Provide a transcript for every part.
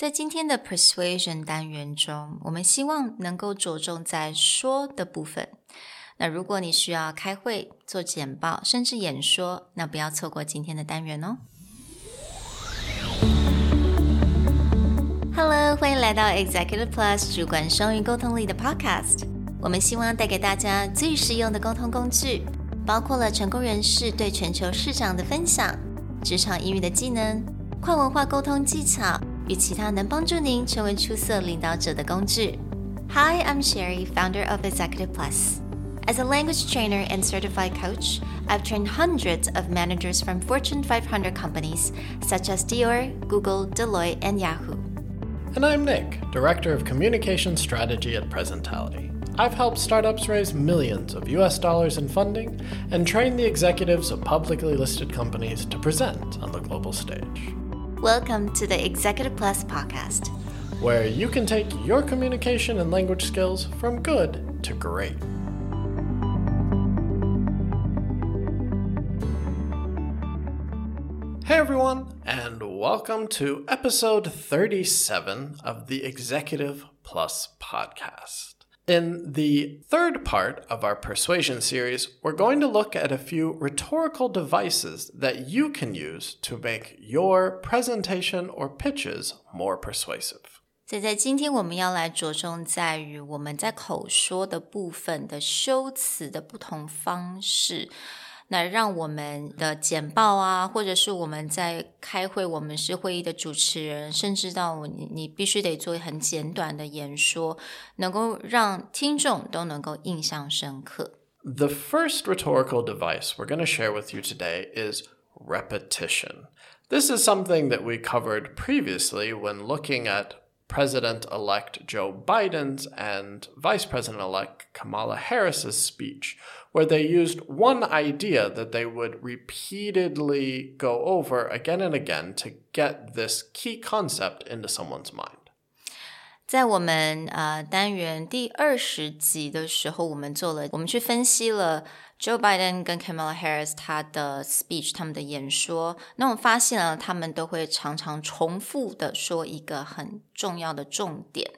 在今天的 persuasion 单元中，我们希望能够着重在说的部分。那如果你需要开会、做简报，甚至演说，那不要错过今天的单元哦。Hello，欢迎来到 Executive Plus 主管双语沟通力的 Podcast。我们希望带给大家最实用的沟通工具，包括了成功人士对全球市场的分享、职场英语的技能、跨文化沟通技巧与其他能帮助您成为出色领导者的工具。Hi, I'm Sherry, founder of Executive Plus. As a language trainer and certified coach, I've trained hundreds of managers from Fortune 500 companies such as Dior, Google, Deloitte, and Yahoo. And I'm Nick, Director of Communication Strategy at Presentality. I've helped startups raise millions of US dollars in funding and train the executives of publicly listed companies to present on the global stage. Welcome to the Executive Plus podcast, where you can take your communication and language skills from good to great. Hey everyone, and welcome to episode 37 of the Executive Plus podcast. In the third part of our persuasion series, we're going to look at a few rhetorical devices that you can use to make your presentation or pitches more persuasive. 所以在今天我们要来着重在于我们在口说的部分的修辞的不同方式。 那让我们的简报啊，或者是我们在开会，我们是会议的主持人，甚至到你你必须得做很简短的演说，能够让听众都能够印象深刻。The first rhetorical device we're going to share with you today is repetition. This is something that we covered previously when looking at President elect Joe Biden's and Vice President elect Kamala Harris's speech, where they used one idea that they would repeatedly go over again and again to get this key concept into someone's mind. 在我们呃单元第二十集的时候，我们做了，我们去分析了 Joe Biden 跟 Kamala Harris 他的 speech，他们的演说。那我们发现了，他们都会常常重复的说一个很重要的重点。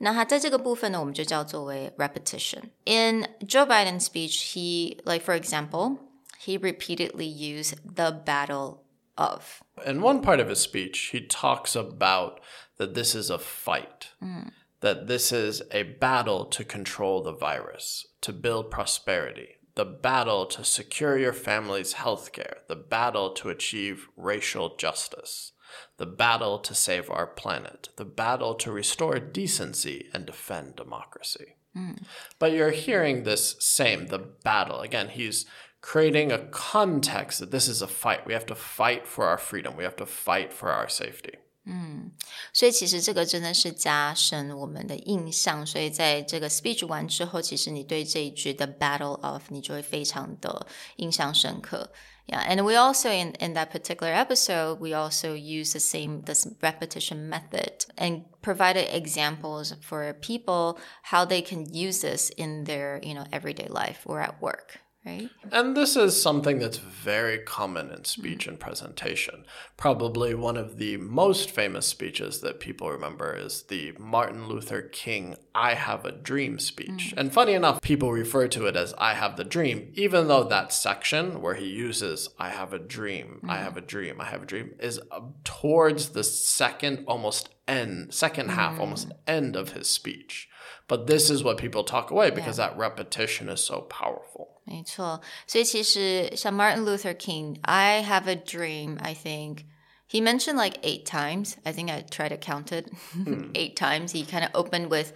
那他在这个部分呢，我们就叫作为 repetition。In Joe Biden's speech, he like for example, he repeatedly used the battle of. In one part of his speech, he talks about that this is a fight, mm. that this is a battle to control the virus, to build prosperity, the battle to secure your family's health care, the battle to achieve racial justice, the battle to save our planet, the battle to restore decency and defend democracy. Mm. But you're hearing this same, the battle. Again, he's creating a context that this is a fight. We have to fight for our freedom. We have to fight for our safety. 嗯，所以其实这个真的是加深我们的印象。所以在这个 speech 完之后，其实你对这一句 the battle of 你就会非常的印象深刻。Yeah, and we also in in that particular episode, we also use the same this repetition method and provided examples for people how they can use this in their you know everyday life or at work right? And this is something that's very common in speech mm-hmm. and presentation. Probably one of the most famous speeches that people remember is the Martin Luther King I Have a Dream speech. Mm-hmm. And funny enough, people refer to it as I Have the Dream, even though that section where he uses I Have a Dream, mm-hmm. I Have a Dream, I Have a Dream is towards the second, almost end, second half, almost mm. end of his speech. But this is what people talk away because yeah. that repetition is so powerful. 没错，所以其实像 Martin Luther King，I have a dream. I think he mentioned like eight times. I think I tried to count it hmm. eight times. He kind of opened with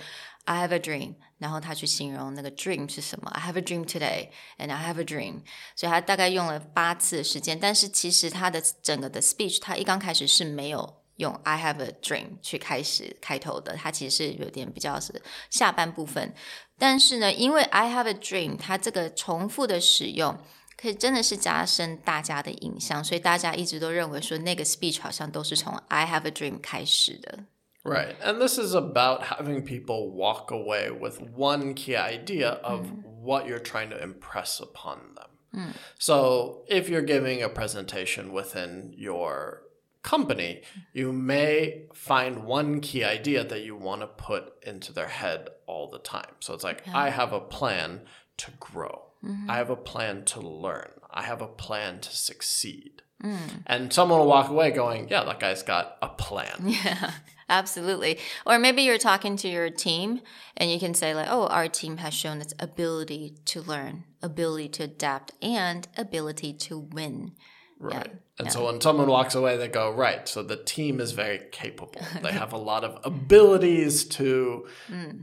I have a dream，然后他去形容那个 dream 是什么。I have a dream today, and I have a dream。所以他大概用了八次的时间，但是其实他的整个的 speech，他一刚开始是没有 用 I have a dream 去开始开头的，它其实是有点比较是下半部分。但是呢，因为 I have a dream，它这个重复的使用，可以真的是加深大家的印象，所以大家一直都认为说那个 speech 好像都是从 I have a dream 开始的。Right. And this is about having people walk away with one key idea of mm. what you're trying to impress upon them. Mm. So if you're giving a presentation within your company, you may find one key idea that you want to put into their head all the time. So it's like, I have a plan to grow, mm-hmm. I have a plan to learn, I have a plan to succeed. Mm. And someone will walk away going, Yeah, that guy's got a plan. Yeah, absolutely. Or maybe you're talking to your team and you can say, like, oh, our team has shown its ability to learn, ability to adapt, and ability to win. Right. And so when someone walks away, they go, right, so the team is very capable. They have a lot of abilities to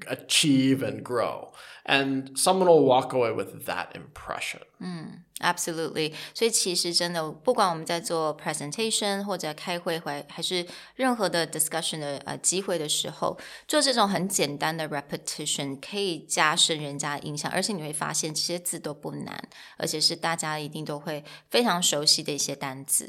achieve and grow. And someone will walk away with that impression. Absolutely，所以其实真的，不管我们在做 presentation 或者开会，还还是任何的 discussion 的呃机会的时候，做这种很简单的 repetition 可以加深人家的印象，而且你会发现这些字都不难，而且是大家一定都会非常熟悉的一些单字。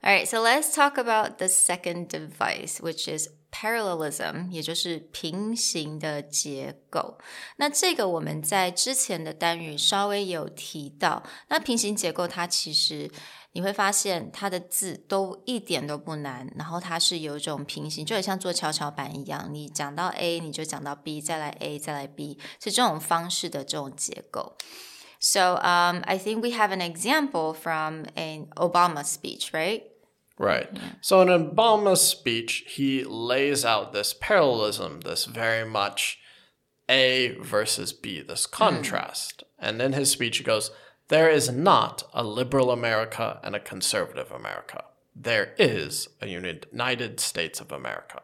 All right, so let's talk about the second device, which is parallelism，也就是平行的结构。那这个我们在之前的单语稍微有提到。那平行结构它其实你会发现它的字都一点都不难，然后它是有一种平行，就很像做跷跷板一样，你讲到 A 你就讲到 B，再来 A 再来 B，是这种方式的这种结构。So um, I think we have an example from an Obama speech, right? Right. So in Obama's speech, he lays out this parallelism, this very much A versus B, this contrast. And in his speech, he goes, There is not a liberal America and a conservative America. There is a United States of America.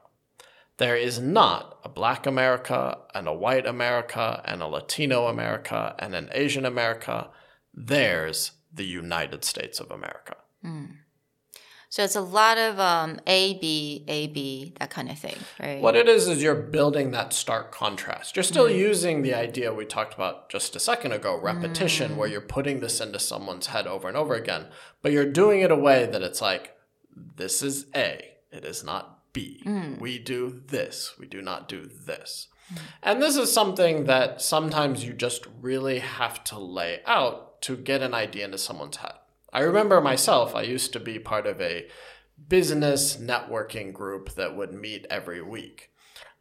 There is not a black America and a white America and a Latino America and an Asian America. There's the United States of America. Hmm. So it's a lot of um, A, B, A, B, that kind of thing, right? What it is is you're building that stark contrast. You're still hmm. using the idea we talked about just a second ago, repetition, hmm. where you're putting this into someone's head over and over again, but you're doing it a way that it's like, this is A, it is not B. We do this, we do not do this. And this is something that sometimes you just really have to lay out to get an idea into someone's head. I remember myself, I used to be part of a business networking group that would meet every week.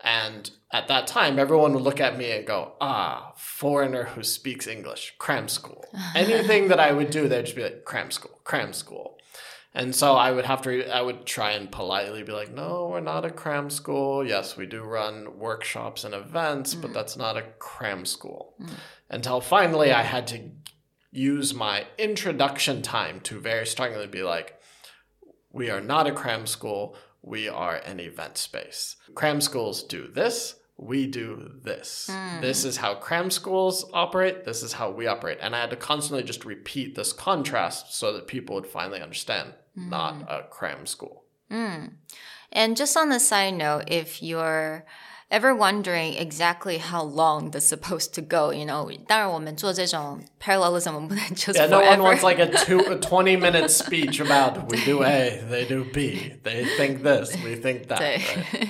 And at that time, everyone would look at me and go, ah, foreigner who speaks English, cram school. Anything that I would do, they'd just be like, cram school, cram school. And so I would have to, I would try and politely be like, no, we're not a cram school. Yes, we do run workshops and events, but mm. that's not a cram school. Mm. Until finally I had to use my introduction time to very strongly be like, we are not a cram school, we are an event space. Cram schools do this, we do this. This is how cram schools operate, this is how we operate. And I had to constantly just repeat this contrast so that people would finally understand not a cram school. And just on the side note, if you're ever wondering exactly how long this is supposed to go, you know, 当然我们做这种 parallelism，我们不能 just Yeah, no one forever. wants like a two a twenty minute speech about we do A, they do B, they think this, we think that. 对 right?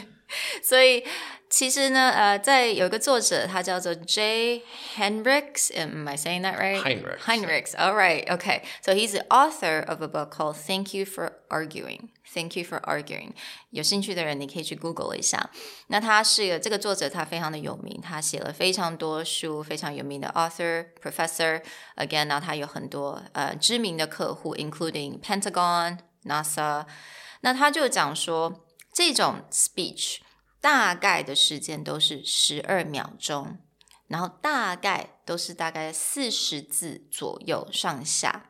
所以 其实呢，呃，在有一个作者，他叫做 J. Henricks. Am I saying that right? Heinrichs. Heinrichs. All right. Okay. So he's the author of a book called "Thank You for Arguing." Thank you for arguing. 有兴趣的人，你可以去 Google 一下。那他是有这个作者，他非常的有名，他写了非常多书，非常有名的 author professor。Again，然后他有很多呃知名的客户，including Pentagon、NASA。那他就讲说，这种 speech 大概的时间都是十二秒钟，然后大概都是大概四十字左右上下。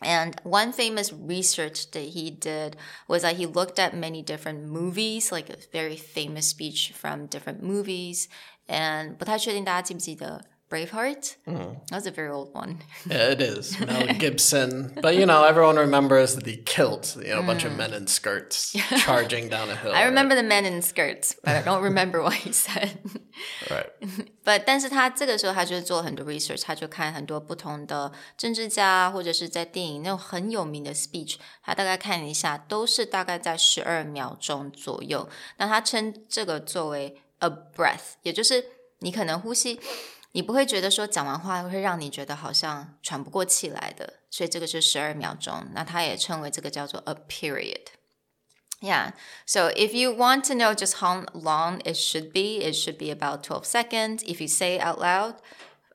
And one famous research that he did was that he looked at many different movies, like a very famous speech from different movies. And 不太确定大家记不记得 Braveheart? That was a very old one. Yeah, it is. Mel Gibson. But you know, everyone remembers the kilt, you know, a bunch of men in skirts charging down a hill. I remember the men in skirts, but I don't remember what he said. Right. But 但是他这个时候他就做了很多 research，他就看很多不同的政治家或者是在电影那种很有名的 speech，他大概看了一下，都是大概在十二秒钟左右。那他称这个作为 a breath，也就是你可能呼吸， 你不会觉得说讲完话会让你觉得好像喘不过气来的，所以这个是十二秒钟。那他也称为这个叫做 a period。 Yeah. So if you want to know just how long it should be, it should be about 12 seconds. If you say out loud,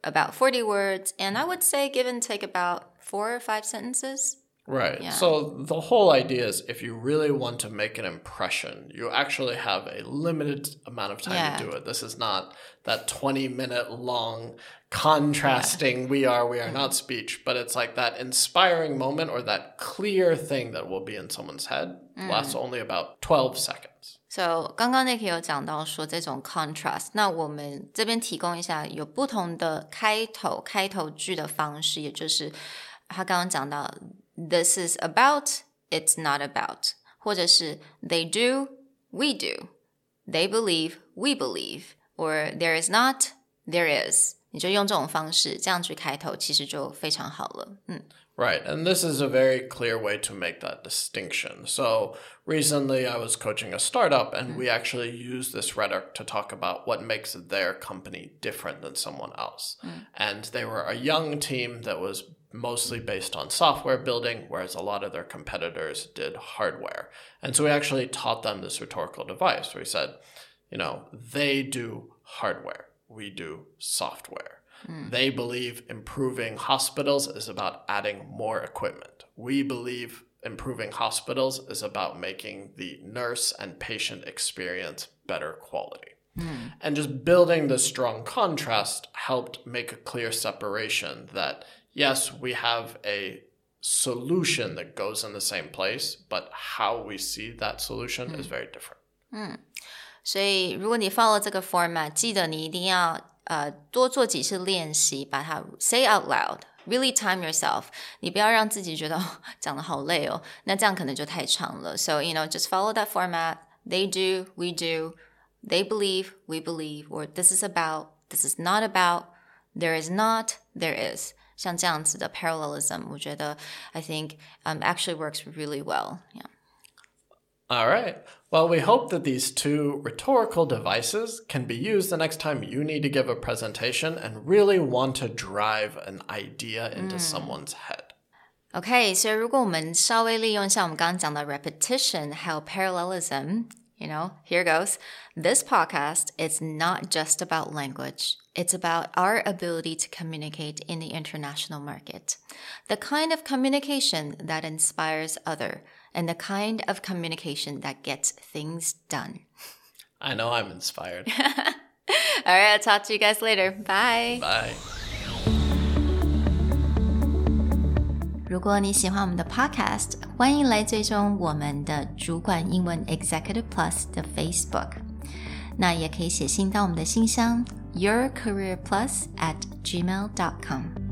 about 40 words. And I would say give and take about four or five sentences. Right. Yeah. So the whole idea is if you really want to make an impression, you actually have a limited amount of time yeah. to do it. This is not that 20 minute long contrasting yeah. we are, we are not speech, but it's like that inspiring moment or that clear thing that will be in someone's head mm. lasts only about 12 seconds. So 刚刚 Nick 有讲到说这种 contrast，那我们这边提供一下有不同的开头开头句的方式，也就是他刚刚讲到 this is about, it's not about，或者是 they do, we do, they believe, we believe, or there is not, there is。你就用这种方式这样去开头，其实就非常好了。嗯。Right, and this is a very clear way to make that distinction. So, recently I was coaching a startup, and we actually use this rhetoric to talk about what makes their company different than someone else. Mm. And they were a young team that was mostly based on software building, whereas a lot of their competitors did hardware. And so we actually taught them this rhetorical device where we said, you know, they do hardware, we do software. Mm. They believe improving hospitals is about adding more equipment. We believe improving hospitals is about making the nurse and patient experience better quality. Mm. And just building the strong contrast helped make a clear separation that yes, we have a solution that goes in the same place, but how we see that solution is very different. 嗯，所以如果你 follow 这个 format，记得你一定要呃多做几次练习，把它 say out loud。Really time yourself，你不要让自己觉得讲的好累哦，那这样可能就太长了。So you know, just follow that format. They do, we do. They believe, we believe. Or this is about, this is not about. There is not, there is. 像这样子的 parallelism，我觉得 I think um actually works really well. Yeah. All right. Well, we hope that these two rhetorical devices can be used the next time you need to give a presentation and really want to drive an idea into mm. someone's head. Okay, so 如果我们稍微利用像我们刚刚讲的 repetition 还有 parallelism, you know, here goes. This podcast is not just about language. It's about our ability to communicate in the international market. The kind of communication that inspires other and the kind of communication that gets things done. I know I'm inspired. All right, I'll talk to you guys later. Bye. Bye. 如果你喜欢我们的 Podcast，欢迎来追踪我们的主管英文 Executive Plus 的 Facebook。那也可以写信到我们的信箱 yourcareerplus at gmail.com。